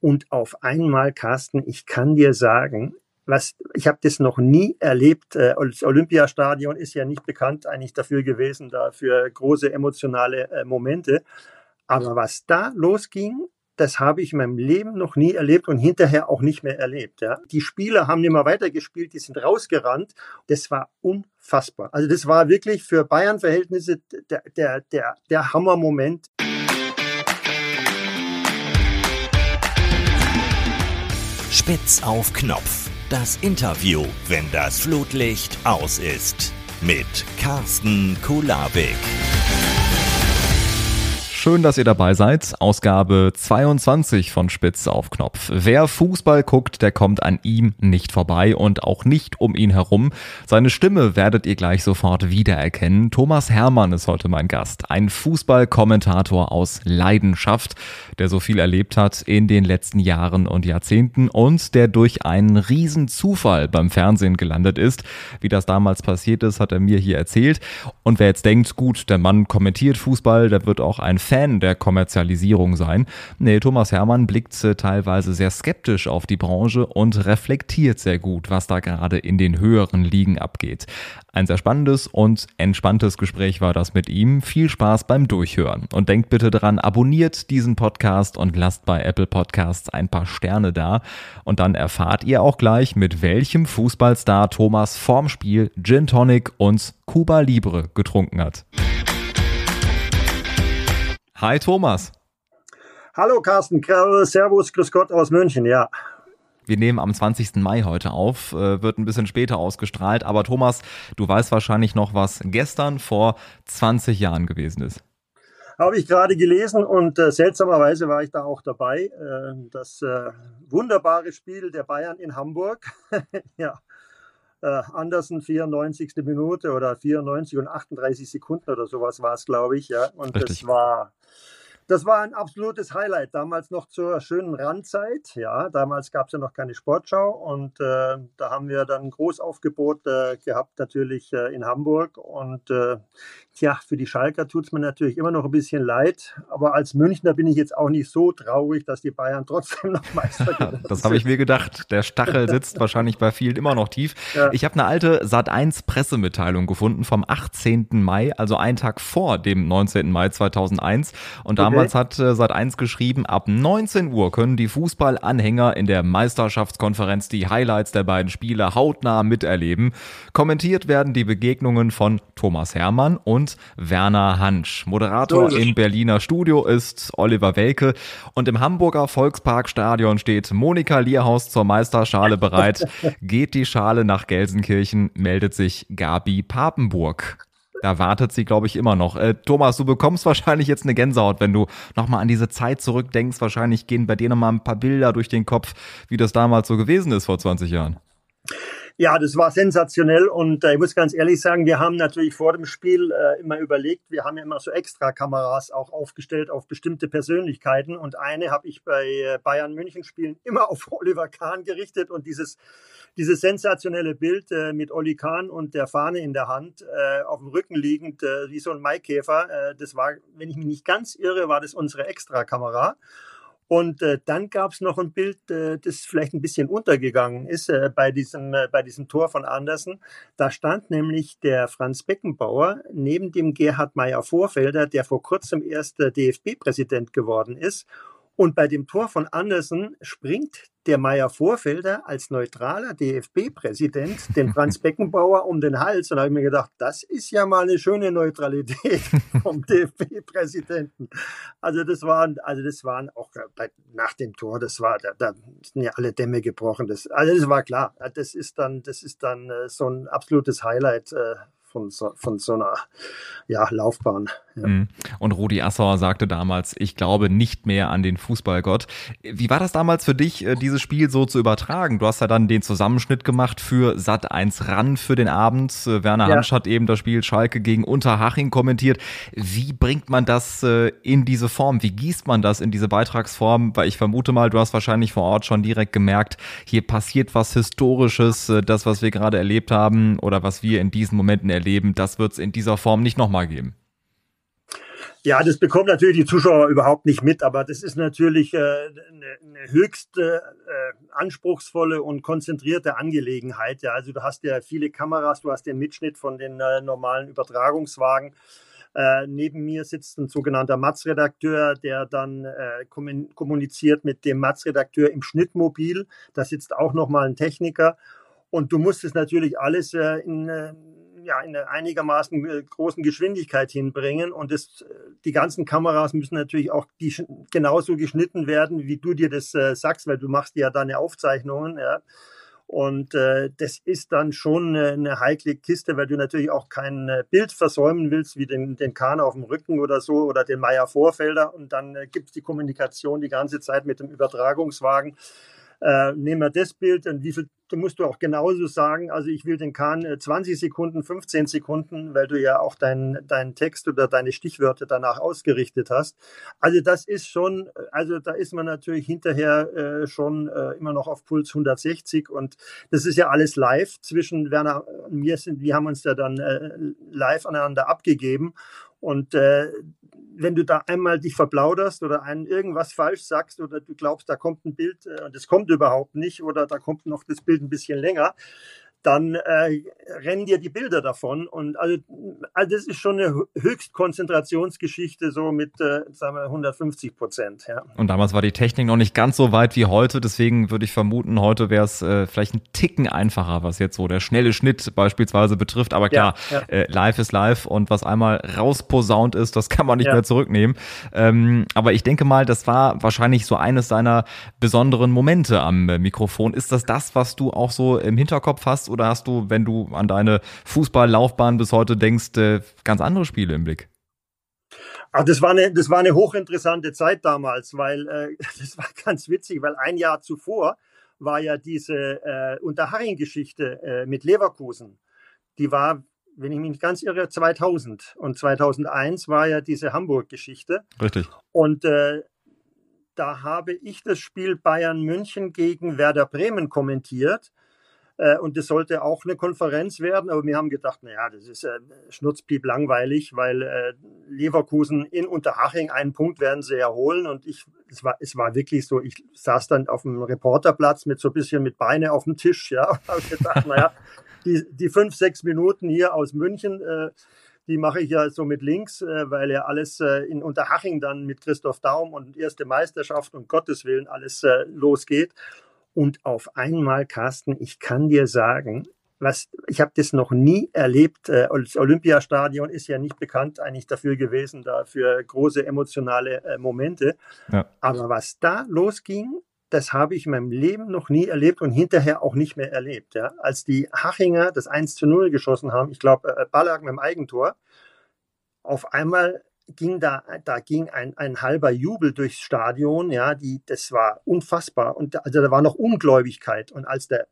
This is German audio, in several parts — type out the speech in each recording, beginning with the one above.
Und auf einmal, Carsten, ich kann dir sagen, was, ich habe das noch nie erlebt. Äh, das Olympiastadion ist ja nicht bekannt eigentlich dafür gewesen, da für große emotionale äh, Momente. Aber was da losging, das habe ich in meinem Leben noch nie erlebt und hinterher auch nicht mehr erlebt. Ja. Die Spieler haben immer weitergespielt, die sind rausgerannt. Das war unfassbar. Also das war wirklich für Bayern-Verhältnisse der, der, der, der Hammermoment. Spitz auf Knopf. Das Interview, wenn das Flutlicht aus ist. Mit Carsten Kulabik. Schön, dass ihr dabei seid. Ausgabe 22 von Spitz auf Knopf. Wer Fußball guckt, der kommt an ihm nicht vorbei und auch nicht um ihn herum. Seine Stimme werdet ihr gleich sofort wiedererkennen. Thomas Hermann ist heute mein Gast. Ein Fußballkommentator aus Leidenschaft, der so viel erlebt hat in den letzten Jahren und Jahrzehnten und der durch einen riesen Zufall beim Fernsehen gelandet ist. Wie das damals passiert ist, hat er mir hier erzählt. Und wer jetzt denkt, gut, der Mann kommentiert Fußball, der wird auch ein Fan der Kommerzialisierung sein. Nee, Thomas Hermann blickt äh, teilweise sehr skeptisch auf die Branche und reflektiert sehr gut, was da gerade in den höheren Ligen abgeht. Ein sehr spannendes und entspanntes Gespräch war das mit ihm. Viel Spaß beim Durchhören. Und denkt bitte dran, abonniert diesen Podcast und lasst bei Apple Podcasts ein paar Sterne da. Und dann erfahrt ihr auch gleich, mit welchem Fußballstar Thomas vorm Spiel Gin Tonic und Cuba Libre getrunken hat. Hi Thomas. Hallo Carsten, Servus, Grüß Gott aus München, ja. Wir nehmen am 20. Mai heute auf, äh, wird ein bisschen später ausgestrahlt, aber Thomas, du weißt wahrscheinlich noch, was gestern vor 20 Jahren gewesen ist. Habe ich gerade gelesen und äh, seltsamerweise war ich da auch dabei. Äh, das äh, wunderbare Spiel der Bayern in Hamburg. ja, äh, Andersen 94. Minute oder 94 und 38 Sekunden oder sowas war es, glaube ich. Ja. Und Richtig. das war das war ein absolutes Highlight. Damals noch zur schönen Randzeit. Ja, damals gab es ja noch keine Sportschau und äh, da haben wir dann ein Großaufgebot äh, gehabt, natürlich äh, in Hamburg. Und äh, tja, für die Schalker tut es mir natürlich immer noch ein bisschen leid. Aber als Münchner bin ich jetzt auch nicht so traurig, dass die Bayern trotzdem noch Meister sind. das habe ich mir gedacht. Der Stachel sitzt wahrscheinlich bei vielen immer noch tief. Ja. Ich habe eine alte Sat1 Pressemitteilung gefunden vom 18. Mai, also einen Tag vor dem 19. Mai 2001. Und damals Damals hat äh, Sat1 geschrieben, ab 19 Uhr können die Fußballanhänger in der Meisterschaftskonferenz die Highlights der beiden Spiele hautnah miterleben. Kommentiert werden die Begegnungen von Thomas Hermann und Werner Hansch. Moderator im Berliner Studio ist Oliver Welke und im Hamburger Volksparkstadion steht Monika Lierhaus zur Meisterschale bereit. Geht die Schale nach Gelsenkirchen, meldet sich Gabi Papenburg. Da wartet sie, glaube ich, immer noch. Äh, Thomas, du bekommst wahrscheinlich jetzt eine Gänsehaut, wenn du nochmal an diese Zeit zurückdenkst. Wahrscheinlich gehen bei dir nochmal ein paar Bilder durch den Kopf, wie das damals so gewesen ist vor 20 Jahren. Ja, das war sensationell und äh, ich muss ganz ehrlich sagen, wir haben natürlich vor dem Spiel äh, immer überlegt, wir haben ja immer so extra Kameras auch aufgestellt auf bestimmte Persönlichkeiten und eine habe ich bei äh, Bayern München Spielen immer auf Oliver Kahn gerichtet und dieses dieses sensationelle Bild äh, mit Olli Kahn und der Fahne in der Hand äh, auf dem Rücken liegend äh, wie so ein Maikäfer, das war, wenn ich mich nicht ganz irre, war das unsere Extra-Kamera. Und äh, dann gab es noch ein Bild, äh, das vielleicht ein bisschen untergegangen ist äh, bei, diesem, äh, bei diesem Tor von Andersen. Da stand nämlich der Franz Beckenbauer neben dem Gerhard Meyer Vorfelder, der vor kurzem erst äh, DFB-Präsident geworden ist. Und bei dem Tor von Andersen springt der Meier Vorfelder als neutraler DFB-Präsident den Franz Beckenbauer um den Hals. Und da habe ich mir gedacht, das ist ja mal eine schöne Neutralität vom DFB-Präsidenten. Also das waren, also das waren auch bei, nach dem Tor, das war, da, da sind ja alle Dämme gebrochen. Das, also das war klar. Das ist dann, das ist dann äh, so ein absolutes Highlight äh, von so, von so einer ja, Laufbahn. Ja. Mhm. Und Rudi Assauer sagte damals, ich glaube nicht mehr an den Fußballgott. Wie war das damals für dich, äh, dieses Spiel so zu übertragen? Du hast ja dann den Zusammenschnitt gemacht für Sat 1 ran für den Abend. Äh, Werner ja. Hansch hat eben das Spiel Schalke gegen Unterhaching kommentiert. Wie bringt man das äh, in diese Form? Wie gießt man das in diese Beitragsform? Weil ich vermute mal, du hast wahrscheinlich vor Ort schon direkt gemerkt, hier passiert was Historisches, das, was wir gerade erlebt haben oder was wir in diesen Momenten erleben, das wird es in dieser Form nicht nochmal geben. Ja, das bekommen natürlich die Zuschauer überhaupt nicht mit, aber das ist natürlich äh, eine, eine höchst äh, anspruchsvolle und konzentrierte Angelegenheit. Ja, also du hast ja viele Kameras, du hast den Mitschnitt von den äh, normalen Übertragungswagen. Äh, neben mir sitzt ein sogenannter Matz-Redakteur, der dann äh, kommuniziert mit dem Matz-Redakteur im Schnittmobil. Da sitzt auch nochmal ein Techniker. Und du musst es natürlich alles äh, in äh, ja, in einer einigermaßen äh, großen Geschwindigkeit hinbringen. Und das, äh, die ganzen Kameras müssen natürlich auch die, genauso geschnitten werden, wie du dir das äh, sagst, weil du machst ja deine Aufzeichnungen. Ja. Und äh, das ist dann schon eine, eine heikle Kiste, weil du natürlich auch kein äh, Bild versäumen willst, wie den, den Kahn auf dem Rücken oder so oder den Meier Vorfelder. Und dann äh, gibt es die Kommunikation die ganze Zeit mit dem Übertragungswagen äh, nehmen wir das Bild, und wie viel, da musst du auch genauso sagen, also ich will den Kahn 20 äh, Sekunden, 15 Sekunden, weil du ja auch deinen dein Text oder deine Stichwörter danach ausgerichtet hast. Also das ist schon, also da ist man natürlich hinterher äh, schon äh, immer noch auf Puls 160 und das ist ja alles live zwischen Werner und mir sind, wir haben uns ja dann äh, live aneinander abgegeben und äh, wenn du da einmal dich verplauderst oder einen irgendwas falsch sagst oder du glaubst, da kommt ein Bild äh, und es kommt überhaupt nicht oder da kommt noch das Bild ein bisschen länger, dann äh, rennen dir die Bilder davon. Und also, also das ist schon eine Höchstkonzentrationsgeschichte, so mit äh, sagen wir 150 Prozent. Ja. Und damals war die Technik noch nicht ganz so weit wie heute, deswegen würde ich vermuten, heute wäre es äh, vielleicht ein Ticken einfacher, was jetzt so der schnelle Schnitt beispielsweise betrifft. Aber klar, ja, ja. Äh, live ist live und was einmal rausposaunt ist, das kann man nicht mehr zurücknehmen. Ähm, aber ich denke mal, das war wahrscheinlich so eines deiner besonderen Momente am Mikrofon. Ist das das, was du auch so im Hinterkopf hast? oder hast du, wenn du an deine Fußballlaufbahn bis heute denkst, äh, ganz andere Spiele im Blick? Ach, das war eine, das war eine hochinteressante Zeit damals, weil äh, das war ganz witzig, weil ein Jahr zuvor war ja diese äh, Unterhaching-Geschichte äh, mit Leverkusen. Die war, wenn ich mich nicht ganz irre, 2000 und 2001 war ja diese Hamburg-Geschichte. Richtig. Und äh, da habe ich das Spiel Bayern München gegen Werder Bremen kommentiert und das sollte auch eine Konferenz werden, aber wir haben gedacht, naja, das ist äh, schnurzpiep langweilig, weil äh, Leverkusen in Unterhaching einen Punkt werden sie erholen. Und ich, es war, es war wirklich so, ich saß dann auf dem Reporterplatz mit so ein bisschen mit Beine auf dem Tisch, ja, und habe gedacht, naja, die, die fünf, sechs Minuten hier aus München, äh, die mache ich ja so mit links, äh, weil ja alles äh, in Unterhaching dann mit Christoph Daum und erste Meisterschaft und Gottes Willen alles äh, losgeht. Und auf einmal, Carsten, ich kann dir sagen, was, ich habe das noch nie erlebt. Äh, das Olympiastadion ist ja nicht bekannt eigentlich dafür gewesen, dafür große emotionale äh, Momente. Ja. Aber was da losging, das habe ich in meinem Leben noch nie erlebt und hinterher auch nicht mehr erlebt. Ja. Als die Hachinger das 1 zu 0 geschossen haben, ich glaube, äh, Ballack mit dem Eigentor, auf einmal ging da, da ging ein, ein halber Jubel durchs Stadion, ja, die, das war unfassbar. Und also da war noch Ungläubigkeit. Und als der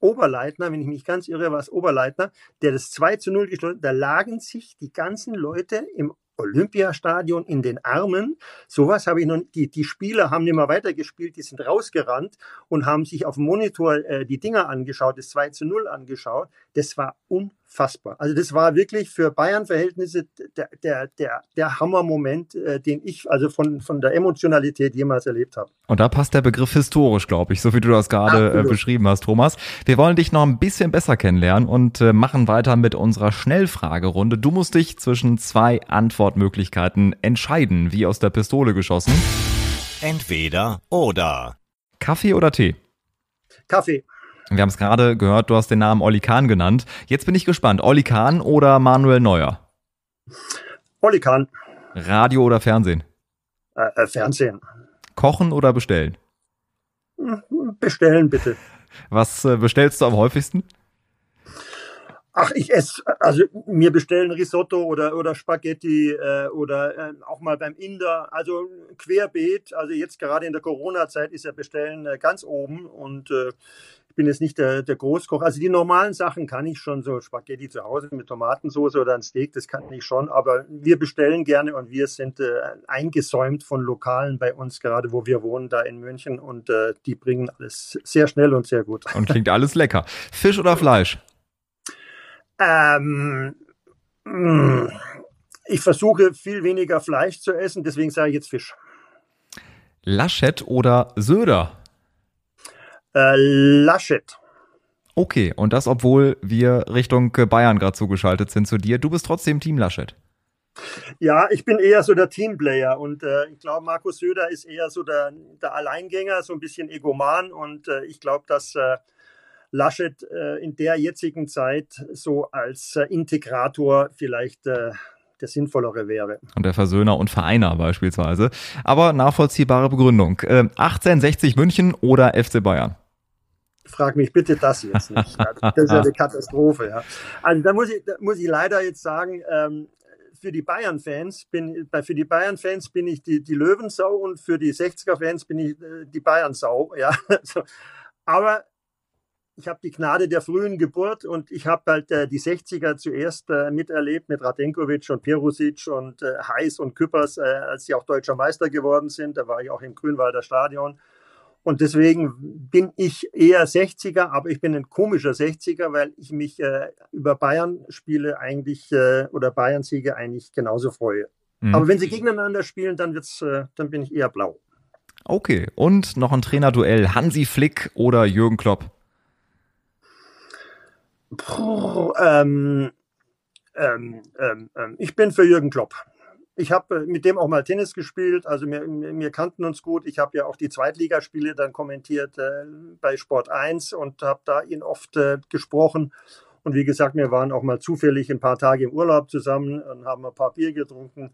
Oberleitner, wenn ich mich ganz irre, war es Oberleitner, der das 2 zu 0 geschlossen, da lagen sich die ganzen Leute im Olympiastadion in den Armen. Sowas habe ich noch die die Spieler haben nicht mehr weitergespielt, die sind rausgerannt und haben sich auf dem Monitor äh, die Dinger angeschaut, das 2 zu 0 angeschaut. Das war unfassbar. Also das war wirklich für Bayern-Verhältnisse der, der, der, der Hammermoment, äh, den ich also von, von der Emotionalität jemals erlebt habe. Und da passt der Begriff historisch, glaube ich, so wie du das gerade äh, beschrieben hast, Thomas. Wir wollen dich noch ein bisschen besser kennenlernen und äh, machen weiter mit unserer Schnellfragerunde. Du musst dich zwischen zwei Antwortmöglichkeiten entscheiden, wie aus der Pistole geschossen. Entweder oder. Kaffee oder Tee? Kaffee. Wir haben es gerade gehört, du hast den Namen Olli Kahn genannt. Jetzt bin ich gespannt. Olli Kahn oder Manuel Neuer? Olli Kahn. Radio oder Fernsehen? Äh, äh, Fernsehen. Kochen oder bestellen? Bestellen bitte. Was äh, bestellst du am häufigsten? Ach, ich esse, also mir bestellen Risotto oder, oder Spaghetti äh, oder äh, auch mal beim Inder, also querbeet. Also jetzt gerade in der Corona-Zeit ist ja Bestellen äh, ganz oben und äh, ich bin jetzt nicht der, der Großkoch. Also die normalen Sachen kann ich schon, so Spaghetti zu Hause mit Tomatensauce oder ein Steak, das kann ich schon. Aber wir bestellen gerne und wir sind äh, eingesäumt von Lokalen bei uns, gerade wo wir wohnen, da in München. Und äh, die bringen alles sehr schnell und sehr gut. Und klingt alles lecker. Fisch oder Fleisch? Ähm, mm, Ich versuche viel weniger Fleisch zu essen, deswegen sage ich jetzt Fisch. Laschet oder Söder? Äh, Laschet. Okay, und das, obwohl wir Richtung Bayern gerade zugeschaltet sind zu dir. Du bist trotzdem Team Laschet. Ja, ich bin eher so der Teamplayer und äh, ich glaube, Markus Söder ist eher so der, der Alleingänger, so ein bisschen egoman und äh, ich glaube, dass äh, Laschet äh, in der jetzigen Zeit so als äh, Integrator vielleicht äh, der sinnvollere wäre. Und der Versöhner und Vereiner beispielsweise. Aber nachvollziehbare Begründung. Äh, 1860 München oder FC Bayern? Frag mich bitte das jetzt nicht. Das ist ja eine Katastrophe. Ja. Also da muss ich, da muss ich leider jetzt sagen, ähm, für die Bayern-Fans bin, für die Bayern-Fans bin ich die, die Löwensau und für die 60er-Fans bin ich die Bayern-Sau. Ja. Aber ich habe die Gnade der frühen Geburt und ich habe halt äh, die 60er zuerst äh, miterlebt mit Radenkovic und Perusic und äh, Heiß und Küppers, äh, als sie auch deutscher Meister geworden sind. Da war ich auch im Grünwalder Stadion. Und deswegen bin ich eher 60er, aber ich bin ein komischer 60er, weil ich mich äh, über Bayern-Spiele eigentlich äh, oder Bayern-Siege eigentlich genauso freue. Mhm. Aber wenn sie gegeneinander spielen, dann wird's, dann bin ich eher blau. Okay, und noch ein Trainerduell. Hansi Flick oder Jürgen Klopp? Puh, ähm, ähm, ähm, ähm, ich bin für Jürgen Klopp. Ich habe mit dem auch mal Tennis gespielt, also wir, wir kannten uns gut. Ich habe ja auch die Zweitligaspiele dann kommentiert äh, bei Sport 1 und habe da ihn oft äh, gesprochen. Und wie gesagt, wir waren auch mal zufällig ein paar Tage im Urlaub zusammen und haben ein paar Bier getrunken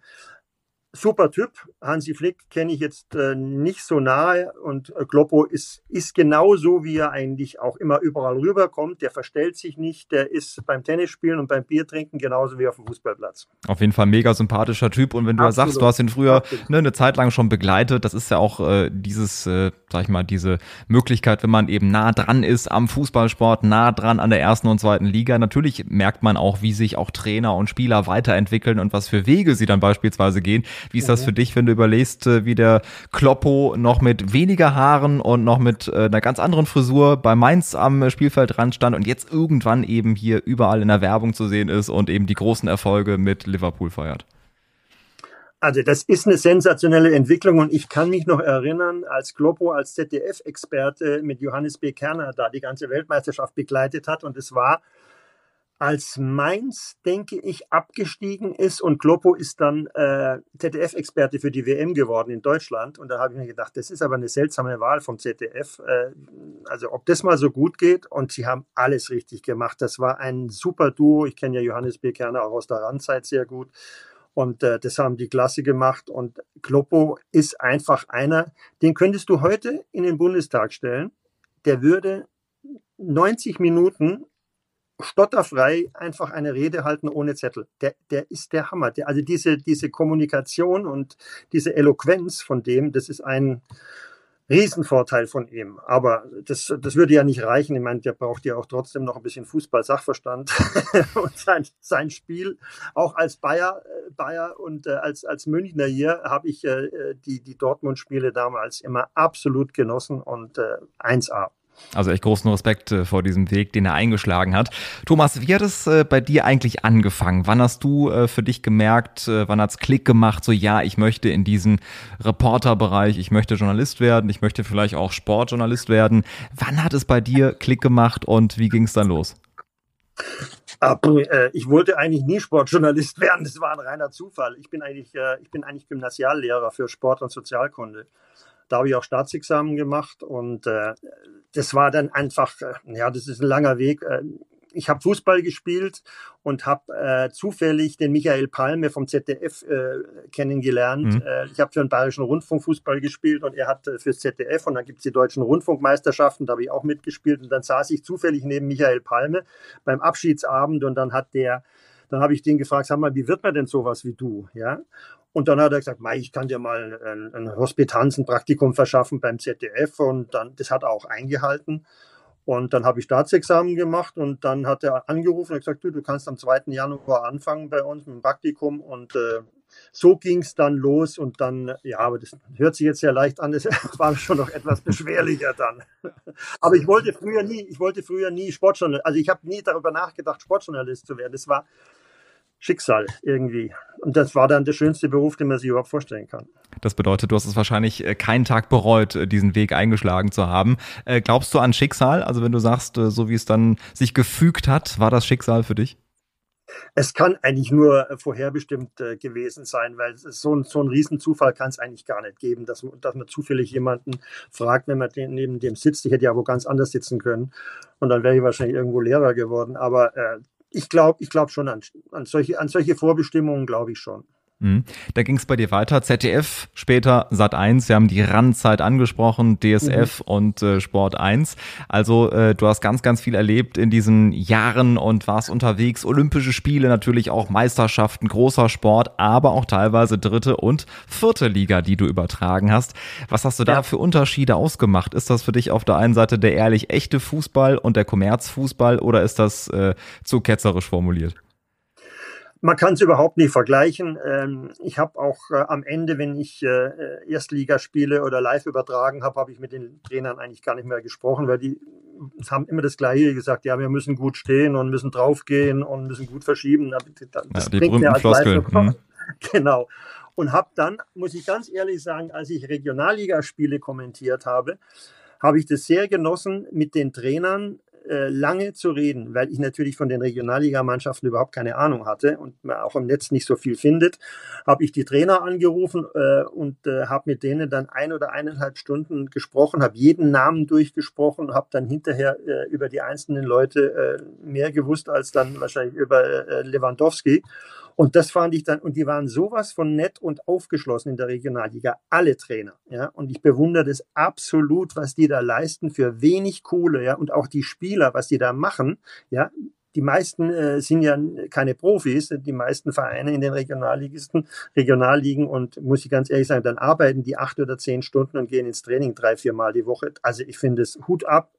super Typ. Hansi Flick kenne ich jetzt äh, nicht so nahe und äh, Kloppo ist, ist genau so, wie er eigentlich auch immer überall rüberkommt. Der verstellt sich nicht, der ist beim Tennisspielen und beim Biertrinken genauso wie auf dem Fußballplatz. Auf jeden Fall mega sympathischer Typ und wenn du Absolut. sagst, du hast ihn früher ne, eine Zeit lang schon begleitet, das ist ja auch äh, dieses, äh, sag ich mal, diese Möglichkeit, wenn man eben nah dran ist am Fußballsport, nah dran an der ersten und zweiten Liga. Natürlich merkt man auch, wie sich auch Trainer und Spieler weiterentwickeln und was für Wege sie dann beispielsweise gehen. Wie ist das für dich, wenn du überlegst, äh, wie der Kloppo noch mit weniger Haaren und noch mit äh, einer ganz anderen Frisur bei Mainz am Spielfeldrand stand und jetzt irgendwann eben hier überall in der Werbung zu sehen ist und eben die großen Erfolge mit Liverpool feiert? Also das ist eine sensationelle Entwicklung und ich kann mich noch erinnern, als Kloppo als ZDF-Experte mit Johannes B. Kerner da die ganze Weltmeisterschaft begleitet hat und es war als Mainz, denke ich, abgestiegen ist und Kloppo ist dann äh, ZDF-Experte für die WM geworden in Deutschland. Und da habe ich mir gedacht, das ist aber eine seltsame Wahl vom ZDF. Äh, also ob das mal so gut geht. Und sie haben alles richtig gemacht. Das war ein super Duo. Ich kenne ja Johannes B. Kerner auch aus der Randzeit sehr gut. Und äh, das haben die klasse gemacht. Und Kloppo ist einfach einer, den könntest du heute in den Bundestag stellen. Der würde 90 Minuten stotterfrei einfach eine Rede halten ohne Zettel. Der, der ist der Hammer. Der, also diese, diese Kommunikation und diese Eloquenz von dem, das ist ein Riesenvorteil von ihm. Aber das, das würde ja nicht reichen. Ich meine, der braucht ja auch trotzdem noch ein bisschen Fußball-Sachverstand und sein, sein Spiel. Auch als Bayer, äh, Bayer und äh, als, als Münchner hier habe ich äh, die, die Dortmund-Spiele damals immer absolut genossen und äh, 1A. Also echt großen Respekt äh, vor diesem Weg, den er eingeschlagen hat. Thomas, wie hat es äh, bei dir eigentlich angefangen? Wann hast du äh, für dich gemerkt, wann hat's Klick gemacht, so ja, ich möchte in diesen Reporterbereich, ich möchte Journalist werden, ich möchte vielleicht auch Sportjournalist werden. Wann hat es bei dir Klick gemacht und wie ging es dann los? Ich wollte eigentlich nie Sportjournalist werden. Das war ein reiner Zufall. Ich bin eigentlich, ich bin eigentlich Gymnasiallehrer für Sport und Sozialkunde. Da habe ich auch Staatsexamen gemacht und das war dann einfach, äh, ja, das ist ein langer Weg. Äh, ich habe Fußball gespielt und habe äh, zufällig den Michael Palme vom ZDF äh, kennengelernt. Mhm. Äh, ich habe für den Bayerischen Rundfunk Fußball gespielt und er hat äh, fürs ZDF und dann gibt's die deutschen Rundfunkmeisterschaften, da habe ich auch mitgespielt und dann saß ich zufällig neben Michael Palme beim Abschiedsabend und dann hat der dann habe ich den gefragt, sag mal, wie wird man denn sowas wie du? Ja. Und dann hat er gesagt, ich kann dir mal ein, ein Hospitanz, ein Praktikum verschaffen beim ZDF. Und dann, das hat er auch eingehalten. Und dann habe ich Staatsexamen gemacht und dann hat er angerufen und gesagt, du, du kannst am 2. Januar anfangen bei uns mit dem Praktikum. Und äh, so ging es dann los. Und dann, ja, aber das hört sich jetzt sehr leicht an, das war schon noch etwas beschwerlicher dann. aber ich wollte früher nie, ich wollte früher nie Sportjournalist, also ich habe nie darüber nachgedacht, Sportjournalist zu werden. Das war, Schicksal irgendwie. Und das war dann der schönste Beruf, den man sich überhaupt vorstellen kann. Das bedeutet, du hast es wahrscheinlich äh, keinen Tag bereut, äh, diesen Weg eingeschlagen zu haben. Äh, glaubst du an Schicksal? Also wenn du sagst, so wie es dann sich gefügt hat, war das Schicksal für dich? Es kann eigentlich nur vorherbestimmt gewesen sein, weil so ein, so ein Riesenzufall kann es eigentlich gar nicht geben, dass, dass man zufällig jemanden fragt, wenn man neben dem sitzt. Ich hätte ja wo ganz anders sitzen können und dann wäre ich wahrscheinlich irgendwo Lehrer geworden. Aber äh, ich glaube ich glaub schon an, an, solche, an solche Vorbestimmungen, glaube ich schon. Mhm. Da ging es bei dir weiter. ZDF, später Sat 1. Wir haben die Randzeit angesprochen, DSF mhm. und äh, Sport 1. Also äh, du hast ganz, ganz viel erlebt in diesen Jahren und warst unterwegs. Olympische Spiele, natürlich auch Meisterschaften, großer Sport, aber auch teilweise dritte und vierte Liga, die du übertragen hast. Was hast du da für Unterschiede ausgemacht? Ist das für dich auf der einen Seite der ehrlich echte Fußball und der Kommerzfußball oder ist das äh, zu ketzerisch formuliert? Man kann es überhaupt nicht vergleichen. Ähm, ich habe auch äh, am Ende, wenn ich äh, Erstligaspiele oder live übertragen habe, habe ich mit den Trainern eigentlich gar nicht mehr gesprochen, weil die haben immer das Gleiche gesagt, ja, wir müssen gut stehen und müssen draufgehen und müssen gut verschieben. Das ja, die bringt mir als Floskeln. Mhm. Genau. Und habe dann, muss ich ganz ehrlich sagen, als ich Regionalligaspiele kommentiert habe, habe ich das sehr genossen, mit den Trainern äh, lange zu reden, weil ich natürlich von den Regionalligamannschaften überhaupt keine Ahnung hatte und man auch im Netz nicht so viel findet, habe ich die Trainer angerufen äh, und äh, habe mit denen dann ein oder eineinhalb Stunden gesprochen, habe jeden Namen durchgesprochen, habe dann hinterher äh, über die einzelnen Leute äh, mehr gewusst als dann wahrscheinlich über Lewandowski und das fand ich dann, und die waren sowas von nett und aufgeschlossen in der Regionalliga, alle Trainer, ja. Und ich bewundere das absolut, was die da leisten für wenig Kohle, ja. Und auch die Spieler, was die da machen, ja. Die meisten äh, sind ja keine Profis, die meisten Vereine in den Regionalligisten, Regionalligen und muss ich ganz ehrlich sagen, dann arbeiten die acht oder zehn Stunden und gehen ins Training drei, vier Mal die Woche. Also ich finde es Hut ab,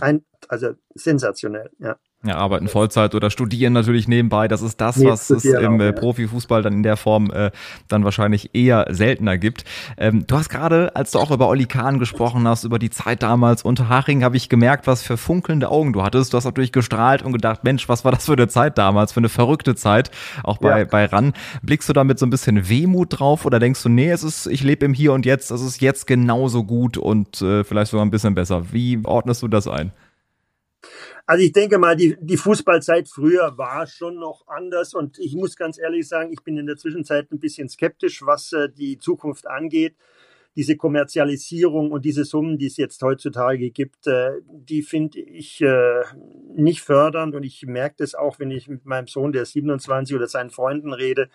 ein, also sensationell, ja. Ja, arbeiten Vollzeit oder studieren natürlich nebenbei. Das ist das, was es im äh, Profifußball dann in der Form äh, dann wahrscheinlich eher seltener gibt. Ähm, du hast gerade, als du auch über Olli Kahn gesprochen hast, über die Zeit damals unter Haching, habe ich gemerkt, was für funkelnde Augen du hattest. Du hast natürlich gestrahlt und gedacht, Mensch, was war das für eine Zeit damals, für eine verrückte Zeit, auch bei, ja. bei RAN. Blickst du da mit so ein bisschen Wehmut drauf oder denkst du, nee, es ist, ich lebe im Hier und Jetzt, es ist jetzt genauso gut und äh, vielleicht sogar ein bisschen besser. Wie ordnest du das ein? Also ich denke mal, die, die Fußballzeit früher war schon noch anders. Und ich muss ganz ehrlich sagen, ich bin in der Zwischenzeit ein bisschen skeptisch, was äh, die Zukunft angeht. Diese Kommerzialisierung und diese Summen, die es jetzt heutzutage gibt, äh, die finde ich äh, nicht fördernd. Und ich merke das auch, wenn ich mit meinem Sohn, der 27 oder seinen Freunden rede,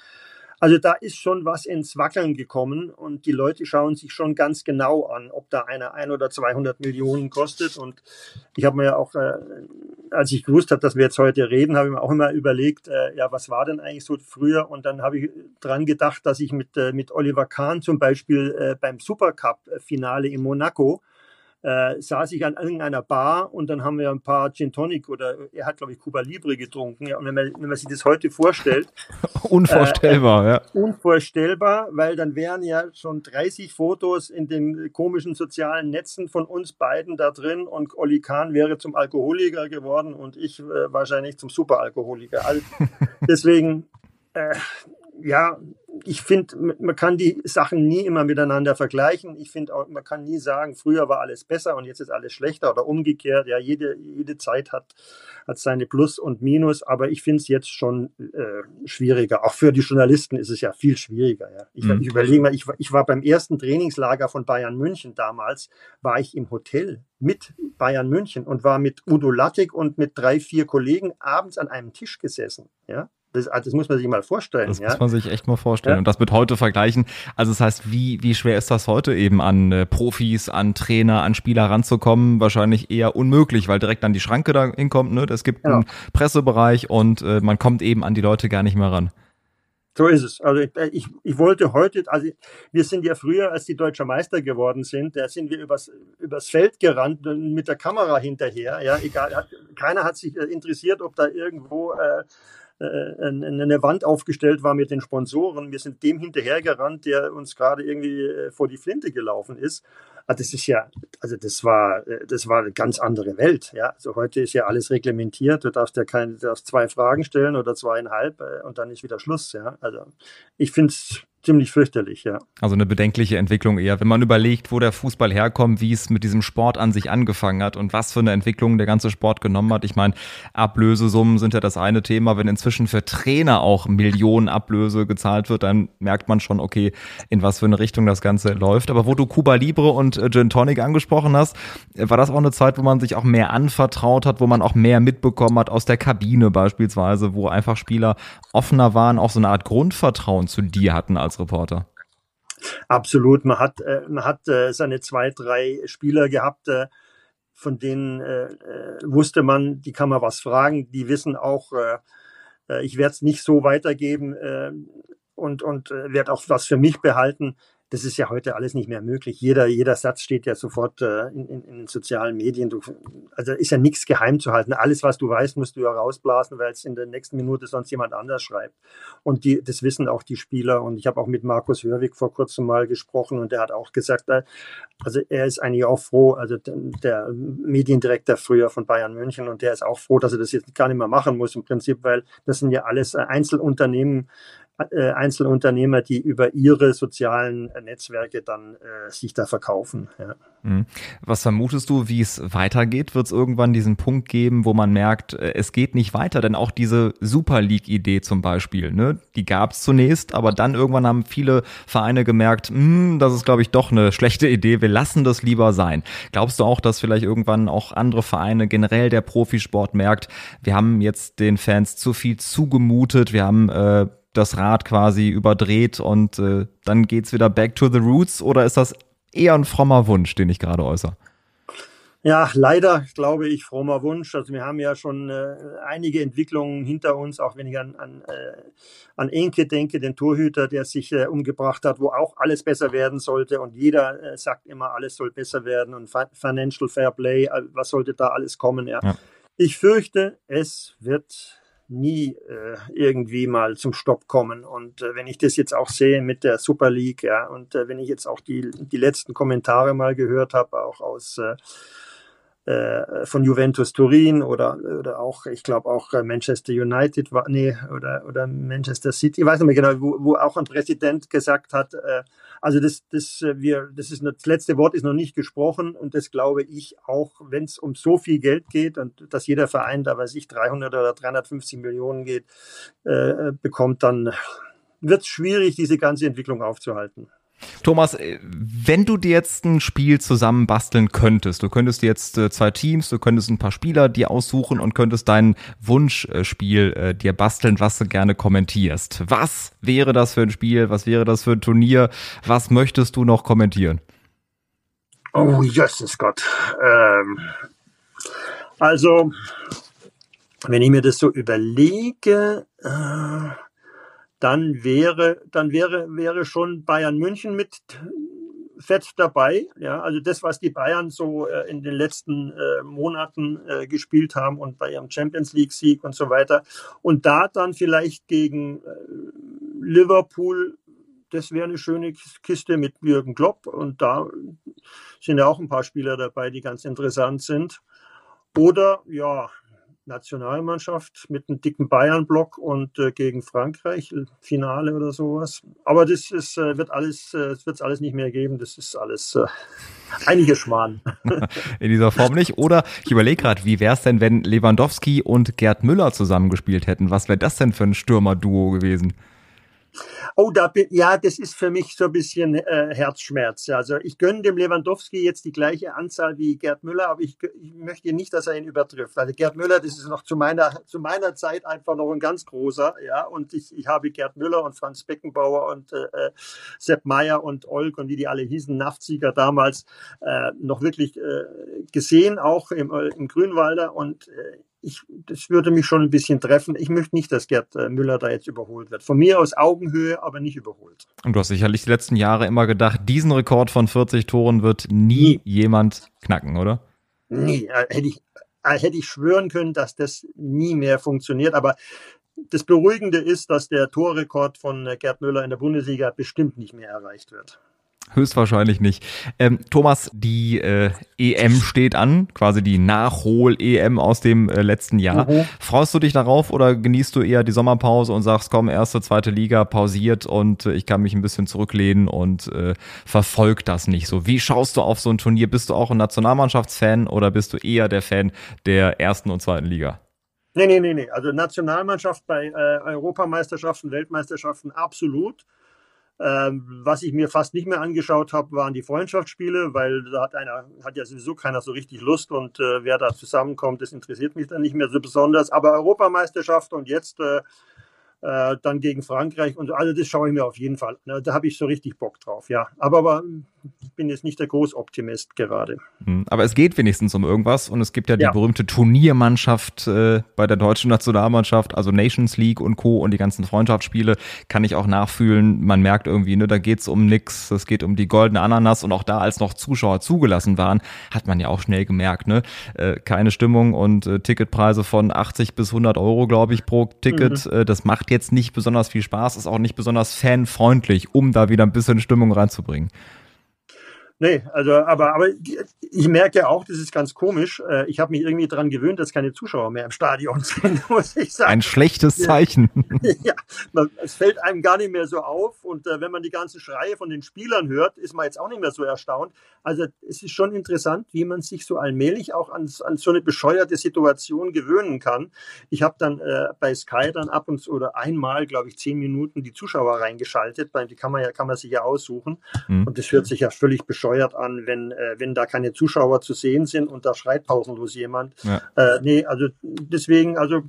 also da ist schon was ins Wackeln gekommen und die Leute schauen sich schon ganz genau an, ob da einer ein oder 200 Millionen kostet. Und ich habe mir ja auch, äh, als ich gewusst habe, dass wir jetzt heute reden, habe ich mir auch immer überlegt, äh, ja, was war denn eigentlich so früher? Und dann habe ich dran gedacht, dass ich mit, äh, mit Oliver Kahn zum Beispiel äh, beim Supercup-Finale in Monaco äh, saß ich an irgendeiner Bar und dann haben wir ein paar Gin Tonic oder er hat, glaube ich, Cuba Libre getrunken. Ja, und wenn man, wenn man sich das heute vorstellt. unvorstellbar, äh, ja. Unvorstellbar, weil dann wären ja schon 30 Fotos in den komischen sozialen Netzen von uns beiden da drin und Olli Kahn wäre zum Alkoholiker geworden und ich äh, wahrscheinlich zum Superalkoholiker. Also deswegen, äh, ja, ich finde, man kann die Sachen nie immer miteinander vergleichen. Ich finde auch, man kann nie sagen, früher war alles besser und jetzt ist alles schlechter oder umgekehrt. Ja, jede, jede Zeit hat, hat seine Plus und Minus, aber ich finde es jetzt schon äh, schwieriger. Auch für die Journalisten ist es ja viel schwieriger. Ja. Ich, mhm. ich überlege mal, ich, ich war beim ersten Trainingslager von Bayern München damals, war ich im Hotel mit Bayern München und war mit Udo Lattek und mit drei, vier Kollegen abends an einem Tisch gesessen. Ja, das, also das muss man sich mal vorstellen. Das ja? muss man sich echt mal vorstellen. Ja. Und das mit heute vergleichen. Also das heißt, wie, wie schwer ist das heute eben an äh, Profis, an Trainer, an Spieler ranzukommen? Wahrscheinlich eher unmöglich, weil direkt an die Schranke da hinkommt. Ne? Es gibt ja. einen Pressebereich und äh, man kommt eben an die Leute gar nicht mehr ran. So ist es. Also ich, äh, ich, ich wollte heute, also wir sind ja früher, als die deutscher Meister geworden sind, da sind wir übers, übers Feld gerannt mit der Kamera hinterher. Ja, egal, keiner hat sich äh, interessiert, ob da irgendwo äh, äh, eine Wand aufgestellt war mit den Sponsoren. Wir sind dem hinterhergerannt, der uns gerade irgendwie äh, vor die Flinte gelaufen ist. Ah, das ist ja, also das war, das war eine ganz andere Welt. Ja, also heute ist ja alles reglementiert. Du darfst ja keine, du darfst zwei Fragen stellen oder zweieinhalb äh, und dann ist wieder Schluss. Ja, also ich finde es ziemlich fürchterlich, ja. Also eine bedenkliche Entwicklung eher, wenn man überlegt, wo der Fußball herkommt, wie es mit diesem Sport an sich angefangen hat und was für eine Entwicklung der ganze Sport genommen hat. Ich meine, Ablösesummen sind ja das eine Thema. Wenn inzwischen für Trainer auch Millionen Ablöse gezahlt wird, dann merkt man schon, okay, in was für eine Richtung das Ganze läuft. Aber wo du Cuba Libre und äh, Gin Tonic angesprochen hast, war das auch eine Zeit, wo man sich auch mehr anvertraut hat, wo man auch mehr mitbekommen hat aus der Kabine beispielsweise, wo einfach Spieler offener waren, auch so eine Art Grundvertrauen zu dir hatten als als Reporter. Absolut. Man hat, äh, man hat äh, seine zwei, drei Spieler gehabt, äh, von denen äh, äh, wusste man, die kann man was fragen. Die wissen auch, äh, ich werde es nicht so weitergeben und, und werde auch was für mich behalten das ist ja heute alles nicht mehr möglich. Jeder, jeder Satz steht ja sofort äh, in, in, in, den sozialen Medien. Du, also ist ja nichts geheim zu halten. Alles, was du weißt, musst du ja rausblasen, weil es in der nächsten Minute sonst jemand anders schreibt. Und die, das wissen auch die Spieler. Und ich habe auch mit Markus Hörwig vor kurzem mal gesprochen und der hat auch gesagt, äh, also er ist eigentlich auch froh, also der Mediendirektor früher von Bayern München und der ist auch froh, dass er das jetzt gar nicht mehr machen muss im Prinzip, weil das sind ja alles Einzelunternehmen, äh, Einzelunternehmer, die über ihre sozialen Netzwerke dann äh, sich da verkaufen. Ja. Mhm. Was vermutest du, wie es weitergeht? Wird es irgendwann diesen Punkt geben, wo man merkt, äh, es geht nicht weiter? Denn auch diese Super League-Idee zum Beispiel, ne, die gab es zunächst, aber dann irgendwann haben viele Vereine gemerkt, hm, das ist, glaube ich, doch eine schlechte Idee, wir lassen das lieber sein. Glaubst du auch, dass vielleicht irgendwann auch andere Vereine, generell der Profisport merkt, wir haben jetzt den Fans zu viel zugemutet, wir haben äh, das Rad quasi überdreht und äh, dann geht's wieder back to the roots oder ist das eher ein frommer Wunsch, den ich gerade äußere? Ja, leider glaube ich frommer Wunsch. Also wir haben ja schon äh, einige Entwicklungen hinter uns, auch wenn ich an, an, äh, an Enke denke, den Torhüter, der sich äh, umgebracht hat, wo auch alles besser werden sollte und jeder äh, sagt immer, alles soll besser werden und Financial Fair Play, äh, was sollte da alles kommen? Ja. ja. Ich fürchte, es wird nie äh, irgendwie mal zum Stopp kommen. Und äh, wenn ich das jetzt auch sehe mit der Super League, ja, und äh, wenn ich jetzt auch die, die letzten Kommentare mal gehört habe, auch aus äh, äh, von Juventus Turin oder, oder auch, ich glaube auch äh, Manchester United war, nee, oder, oder Manchester City, ich weiß nicht mehr genau, wo, wo auch ein Präsident gesagt hat, also das, das, äh, wir, das ist das letzte Wort ist noch nicht gesprochen und das glaube ich auch, wenn es um so viel Geld geht und dass jeder Verein da weiß ich 300 oder 350 Millionen geht, äh, bekommt, dann wird es schwierig, diese ganze Entwicklung aufzuhalten. Thomas, äh, wenn du dir jetzt ein Spiel zusammen basteln könntest, du könntest jetzt äh, zwei Teams, du könntest ein paar Spieler dir aussuchen und könntest dein Wunschspiel äh, dir basteln, was du gerne kommentierst. Was wäre das für ein Spiel? Was wäre das für ein Turnier? Was möchtest du noch kommentieren? Oh, Jesus Gott. Ähm, also, wenn ich mir das so überlege, äh, dann wäre, dann wäre, wäre schon Bayern München mit fett dabei. Ja, also das, was die Bayern so äh, in den letzten äh, Monaten äh, gespielt haben und bei ihrem Champions League Sieg und so weiter. Und da dann vielleicht gegen äh, Liverpool, das wäre eine schöne Kiste mit Jürgen Klopp. Und da sind ja auch ein paar Spieler dabei, die ganz interessant sind. Oder ja, Nationalmannschaft mit einem dicken Bayern-Block und äh, gegen Frankreich, äh, Finale oder sowas. Aber das ist, äh, wird alles, äh, wird alles nicht mehr geben. Das ist alles äh, einige Schmarrn. In dieser Form nicht. Oder ich überlege gerade, wie wäre es denn, wenn Lewandowski und Gerd Müller zusammengespielt hätten? Was wäre das denn für ein Stürmer-Duo gewesen? Oh, da bin, ja, das ist für mich so ein bisschen äh, Herzschmerz. Also ich gönne dem Lewandowski jetzt die gleiche Anzahl wie Gerd Müller, aber ich, ich möchte nicht, dass er ihn übertrifft. Also Gerd Müller, das ist noch zu meiner, zu meiner Zeit einfach noch ein ganz großer, ja. Und ich, ich habe Gerd Müller und Franz Beckenbauer und äh, äh Sepp Meyer und Olk und wie die alle hießen, Naftsieger damals, äh, noch wirklich äh, gesehen, auch im, äh, im Grünwalder. Und äh, ich, das würde mich schon ein bisschen treffen. Ich möchte nicht, dass Gerd äh, Müller da jetzt überholt wird. Von mir aus Augenhöhe, aber nicht überholt. Und du hast sicherlich die letzten Jahre immer gedacht, diesen Rekord von 40 Toren wird nie, nie. jemand knacken, oder? Nie. Äh, hätte ich, äh, hätte ich schwören können, dass das nie mehr funktioniert. Aber das Beruhigende ist, dass der Torrekord von Gerd Müller in der Bundesliga bestimmt nicht mehr erreicht wird. Höchstwahrscheinlich nicht. Ähm, Thomas, die äh, EM steht an, quasi die Nachhol-EM aus dem äh, letzten Jahr. Mhm. Freust du dich darauf oder genießt du eher die Sommerpause und sagst, komm, erste, zweite Liga pausiert und äh, ich kann mich ein bisschen zurücklehnen und äh, verfolg das nicht so? Wie schaust du auf so ein Turnier? Bist du auch ein Nationalmannschaftsfan oder bist du eher der Fan der ersten und zweiten Liga? Nee, nee, nee, nee. Also Nationalmannschaft bei äh, Europameisterschaften, Weltmeisterschaften absolut. Ähm, was ich mir fast nicht mehr angeschaut habe, waren die Freundschaftsspiele, weil da hat einer, hat ja sowieso keiner so richtig Lust und äh, wer da zusammenkommt, das interessiert mich dann nicht mehr so besonders. Aber Europameisterschaft und jetzt äh, äh, dann gegen Frankreich und also das schaue ich mir auf jeden Fall. Ne, da habe ich so richtig Bock drauf, ja. Aber, aber ich bin jetzt nicht der Großoptimist gerade. Hm, aber es geht wenigstens um irgendwas und es gibt ja die ja. berühmte Turniermannschaft äh, bei der deutschen Nationalmannschaft, also Nations League und Co. und die ganzen Freundschaftsspiele kann ich auch nachfühlen. Man merkt irgendwie, ne, da geht's um nix. Es geht um die goldene Ananas und auch da, als noch Zuschauer zugelassen waren, hat man ja auch schnell gemerkt, ne, äh, keine Stimmung und äh, Ticketpreise von 80 bis 100 Euro, glaube ich, pro Ticket. Mhm. Äh, das macht jetzt nicht besonders viel Spaß, ist auch nicht besonders fanfreundlich, um da wieder ein bisschen Stimmung reinzubringen. Nee, also, aber, aber ich merke ja auch, das ist ganz komisch. Äh, ich habe mich irgendwie daran gewöhnt, dass keine Zuschauer mehr im Stadion sind, muss ich sagen. Ein schlechtes Zeichen. ja, es fällt einem gar nicht mehr so auf. Und äh, wenn man die ganzen Schreie von den Spielern hört, ist man jetzt auch nicht mehr so erstaunt. Also es ist schon interessant, wie man sich so allmählich auch an, an so eine bescheuerte Situation gewöhnen kann. Ich habe dann äh, bei Sky dann ab und zu oder einmal, glaube ich, zehn Minuten die Zuschauer reingeschaltet. Die kann man ja, kann man sich ja aussuchen. Mhm. Und das hört sich ja völlig bescheuert bescheuert an, wenn, äh, wenn da keine Zuschauer zu sehen sind und da schreit pausenlos jemand. Ja. Äh, nee, also deswegen, also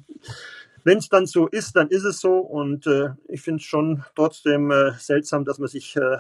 wenn es dann so ist, dann ist es so. Und äh, ich finde es schon trotzdem äh, seltsam, dass man sich äh,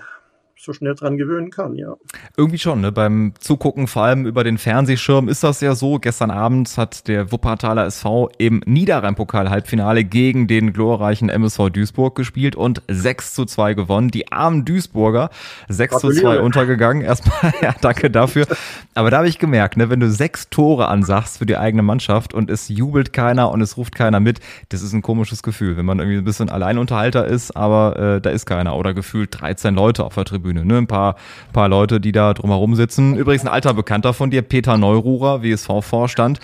so schnell dran gewöhnen kann, ja. Irgendwie schon, ne? Beim Zugucken, vor allem über den Fernsehschirm, ist das ja so. Gestern Abend hat der Wuppertaler SV im Niederrhein-Pokal-Halbfinale gegen den glorreichen MSV Duisburg gespielt und 6 zu 2 gewonnen. Die armen Duisburger 6 zu 2 untergegangen. Erstmal, ja, danke dafür. Aber da habe ich gemerkt, ne, wenn du sechs Tore ansagst für die eigene Mannschaft und es jubelt keiner und es ruft keiner mit, das ist ein komisches Gefühl, wenn man irgendwie ein bisschen Alleinunterhalter ist, aber äh, da ist keiner. Oder gefühlt 13 Leute auf der Tribüne Tribüne. Ne? Ein paar, paar Leute, die da drumherum sitzen. Übrigens ein alter Bekannter von dir, Peter Neururer, WSV-Vorstand.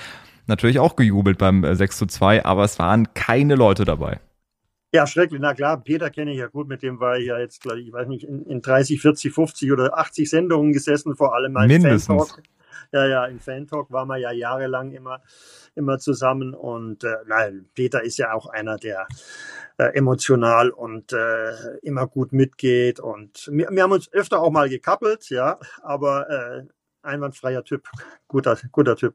Natürlich auch gejubelt beim 6 äh, zu 2, aber es waren keine Leute dabei. Ja, schrecklich. Na klar, Peter kenne ich ja gut, mit dem war ich ja jetzt, glaube ich, weiß nicht, in, in 30, 40, 50 oder 80 Sendungen gesessen, vor allem als Mindestens. Ja, ja, im Fan-Talk waren wir ja jahrelang immer, immer zusammen. Und äh, nein, Peter ist ja auch einer, der äh, emotional und äh, immer gut mitgeht. Und wir, wir haben uns öfter auch mal gekappelt, ja, aber äh, einwandfreier Typ, guter, guter Typ.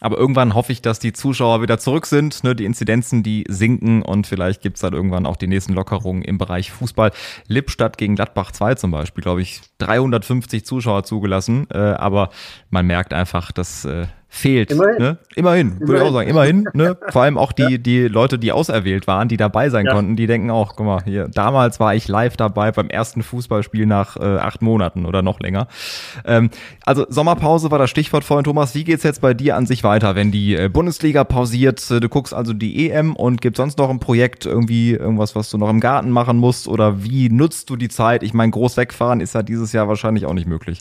Aber irgendwann hoffe ich, dass die Zuschauer wieder zurück sind, ne, die Inzidenzen, die sinken und vielleicht gibt's dann irgendwann auch die nächsten Lockerungen im Bereich Fußball. Lippstadt gegen Gladbach 2 zum Beispiel, glaube ich, 350 Zuschauer zugelassen, äh, aber man merkt einfach, dass äh, fehlt. Immerhin, ne? immerhin, immerhin. würde ich auch sagen, immerhin. Ne? Vor allem auch die, die Leute, die auserwählt waren, die dabei sein ja. konnten, die denken auch, guck mal, hier, damals war ich live dabei beim ersten Fußballspiel nach äh, acht Monaten oder noch länger. Ähm, also Sommerpause war das Stichwort vorhin, Thomas. Wie geht's jetzt bei dir an sich weiter, wenn die äh, Bundesliga pausiert? Äh, du guckst also die EM und gibt sonst noch ein Projekt, irgendwie irgendwas, was du noch im Garten machen musst? Oder wie nutzt du die Zeit? Ich meine, groß wegfahren ist ja dieses Jahr wahrscheinlich auch nicht möglich.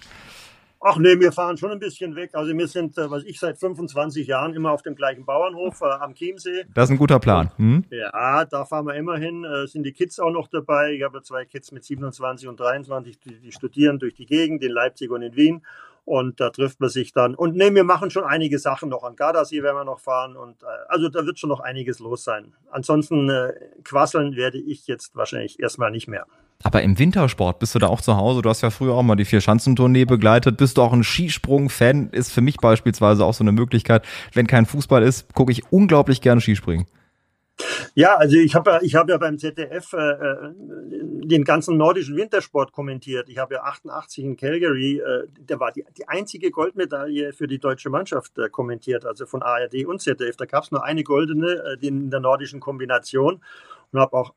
Ach nee, wir fahren schon ein bisschen weg. Also wir sind, äh, was ich seit 25 Jahren immer auf dem gleichen Bauernhof äh, am Chiemsee. Das ist ein guter Plan. Hm? Ja, da fahren wir immer hin. Äh, sind die Kids auch noch dabei. Ich habe zwei Kids mit 27 und 23, die, die studieren durch die Gegend in Leipzig und in Wien. Und da trifft man sich dann. Und nee, wir machen schon einige Sachen noch. An Gardasee werden wir noch fahren. Und äh, also da wird schon noch einiges los sein. Ansonsten äh, quasseln werde ich jetzt wahrscheinlich erstmal nicht mehr. Aber im Wintersport bist du da auch zu Hause? Du hast ja früher auch mal die Vier-Schanzentournee begleitet. Bist du auch ein Skisprung-Fan? Ist für mich beispielsweise auch so eine Möglichkeit. Wenn kein Fußball ist, gucke ich unglaublich gerne Skispringen. Ja, also ich habe ja, habe ja beim ZDF äh, äh, den ganzen nordischen Wintersport kommentiert. Ich habe ja 88 in Calgary, äh, da war die, die einzige Goldmedaille für die deutsche Mannschaft äh, kommentiert, also von ARD und ZDF. Da gab es nur eine goldene äh, in der nordischen Kombination und habe auch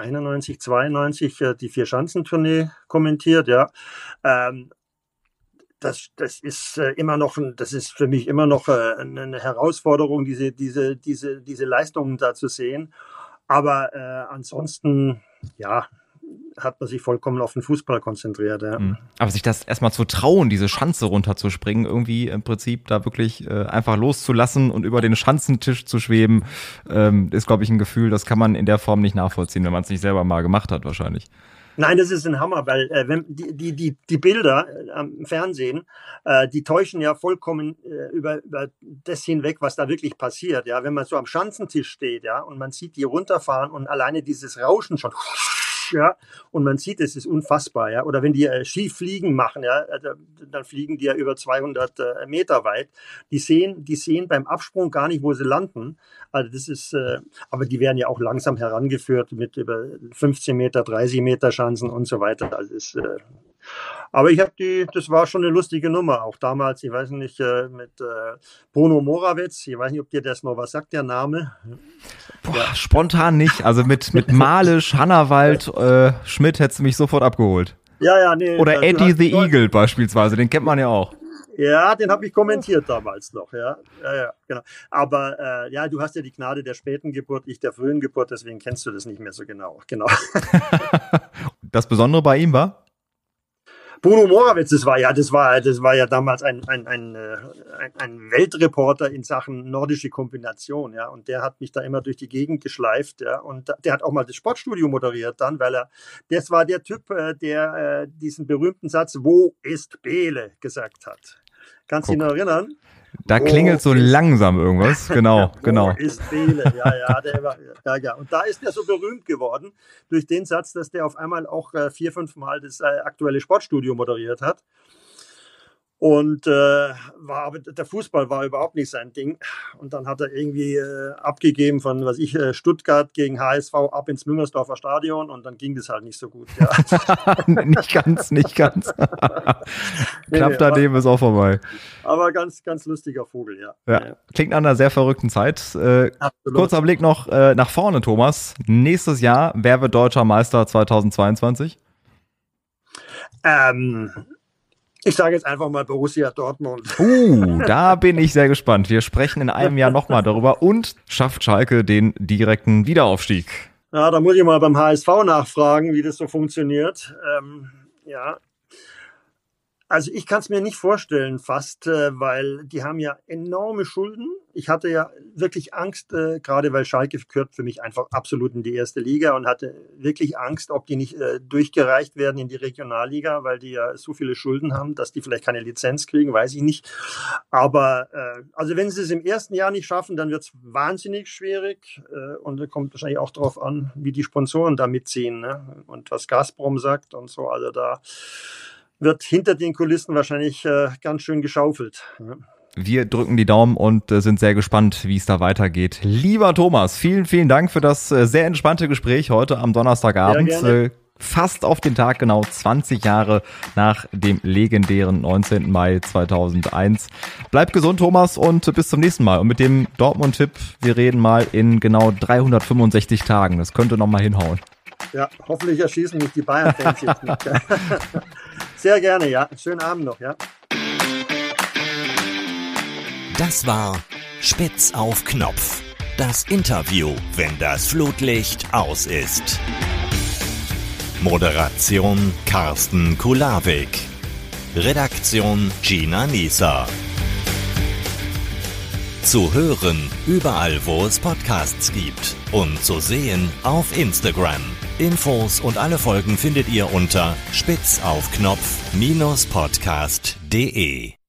91, 92 äh, die Vier-Schanzentournee kommentiert, ja. Ähm, das, das ist äh, immer noch, das ist für mich immer noch äh, eine Herausforderung, diese, diese, diese, diese Leistungen da zu sehen. Aber äh, ansonsten, ja, hat man sich vollkommen auf den Fußball konzentriert. Ja. Mhm. Aber sich das erstmal zu trauen, diese Schanze runterzuspringen, irgendwie im Prinzip da wirklich äh, einfach loszulassen und über den Schanzentisch zu schweben, ähm, ist, glaube ich, ein Gefühl, das kann man in der Form nicht nachvollziehen, wenn man es nicht selber mal gemacht hat, wahrscheinlich. Nein, das ist ein Hammer, weil äh, wenn die, die, die, die Bilder äh, am Fernsehen, äh, die täuschen ja vollkommen äh, über, über das hinweg, was da wirklich passiert. Ja, wenn man so am Schanzentisch steht, ja, und man sieht die runterfahren und alleine dieses Rauschen schon ja, und man sieht, es ist unfassbar, ja. Oder wenn die äh, Skifliegen machen, ja, äh, dann fliegen die ja über 200 äh, Meter weit. Die sehen, die sehen beim Absprung gar nicht, wo sie landen. Also das ist, äh, aber die werden ja auch langsam herangeführt mit über 15 Meter, 30 Meter Chancen und so weiter. Also ist, äh, aber ich habe die, das war schon eine lustige Nummer, auch damals, ich weiß nicht, äh, mit äh, Bruno Morawitz, ich weiß nicht, ob dir das noch was sagt, der Name. Boah, ja. Spontan nicht, also mit, mit Malisch, Hannawald, äh, Schmidt hättest du mich sofort abgeholt. Ja, ja, nee. Oder Eddie the Eagle beispielsweise, den kennt man ja auch. Ja, den habe ich kommentiert damals noch, ja. Ja, ja, genau. Aber äh, ja, du hast ja die Gnade der späten Geburt, ich der frühen Geburt, deswegen kennst du das nicht mehr so genau. Genau. das Besondere bei ihm war? Bruno Morawitz, das war ja, das war, das war ja damals ein, ein, ein, äh, ein, ein Weltreporter in Sachen nordische Kombination, ja. Und der hat mich da immer durch die Gegend geschleift, ja. Und der hat auch mal das Sportstudio moderiert dann, weil er, das war der Typ, äh, der äh, diesen berühmten Satz, wo ist Bele, gesagt hat. Kannst du dich noch erinnern? Da oh, klingelt so langsam irgendwas. Genau, genau. Ist Bele, ja, ja, der war, ja, ja. Und da ist er so berühmt geworden durch den Satz, dass der auf einmal auch äh, vier, fünf Mal das äh, aktuelle Sportstudio moderiert hat. Und äh, war aber der Fußball war überhaupt nicht sein Ding. Und dann hat er irgendwie äh, abgegeben von, was ich, äh, Stuttgart gegen HSV ab ins Müngersdorfer Stadion und dann ging das halt nicht so gut. Ja. nicht ganz, nicht ganz. Knapp daneben ist auch vorbei. Aber ganz, ganz lustiger Vogel, ja. ja. Klingt nach einer sehr verrückten Zeit. Äh, kurzer Blick noch äh, nach vorne, Thomas. Nächstes Jahr, wer wird deutscher Meister 2022? Ähm, ich sage jetzt einfach mal Borussia Dortmund. Uh, da bin ich sehr gespannt. Wir sprechen in einem Jahr nochmal darüber. Und schafft Schalke den direkten Wiederaufstieg? Ja, da muss ich mal beim HSV nachfragen, wie das so funktioniert. Ähm, ja, also ich kann es mir nicht vorstellen fast, äh, weil die haben ja enorme Schulden. Ich hatte ja wirklich Angst, äh, gerade weil Schalke gehört für mich einfach absolut in die erste Liga und hatte wirklich Angst, ob die nicht äh, durchgereicht werden in die Regionalliga, weil die ja so viele Schulden haben, dass die vielleicht keine Lizenz kriegen, weiß ich nicht. Aber also wenn sie es im ersten Jahr nicht schaffen, dann wird es wahnsinnig schwierig und da kommt wahrscheinlich auch darauf an, wie die Sponsoren da mitziehen ne? und was Gazprom sagt und so. Also da wird hinter den Kulissen wahrscheinlich äh, ganz schön geschaufelt. Ja. Wir drücken die Daumen und äh, sind sehr gespannt, wie es da weitergeht. Lieber Thomas, vielen, vielen Dank für das äh, sehr entspannte Gespräch heute am Donnerstagabend. Äh, fast auf den Tag genau 20 Jahre nach dem legendären 19. Mai 2001. Bleib gesund, Thomas, und bis zum nächsten Mal. Und mit dem Dortmund-Tipp, wir reden mal in genau 365 Tagen. Das könnte noch mal hinhauen. Ja, hoffentlich erschießen mich die Bayern-Fans jetzt nicht. Sehr gerne, ja. Schönen Abend noch, ja. Das war Spitz auf Knopf. Das Interview, wenn das Flutlicht aus ist. Moderation Carsten Kulawik. Redaktion Gina Nieser. Zu hören überall, wo es Podcasts gibt und zu sehen auf Instagram. Infos und alle Folgen findet ihr unter spitzaufknopf-podcast.de.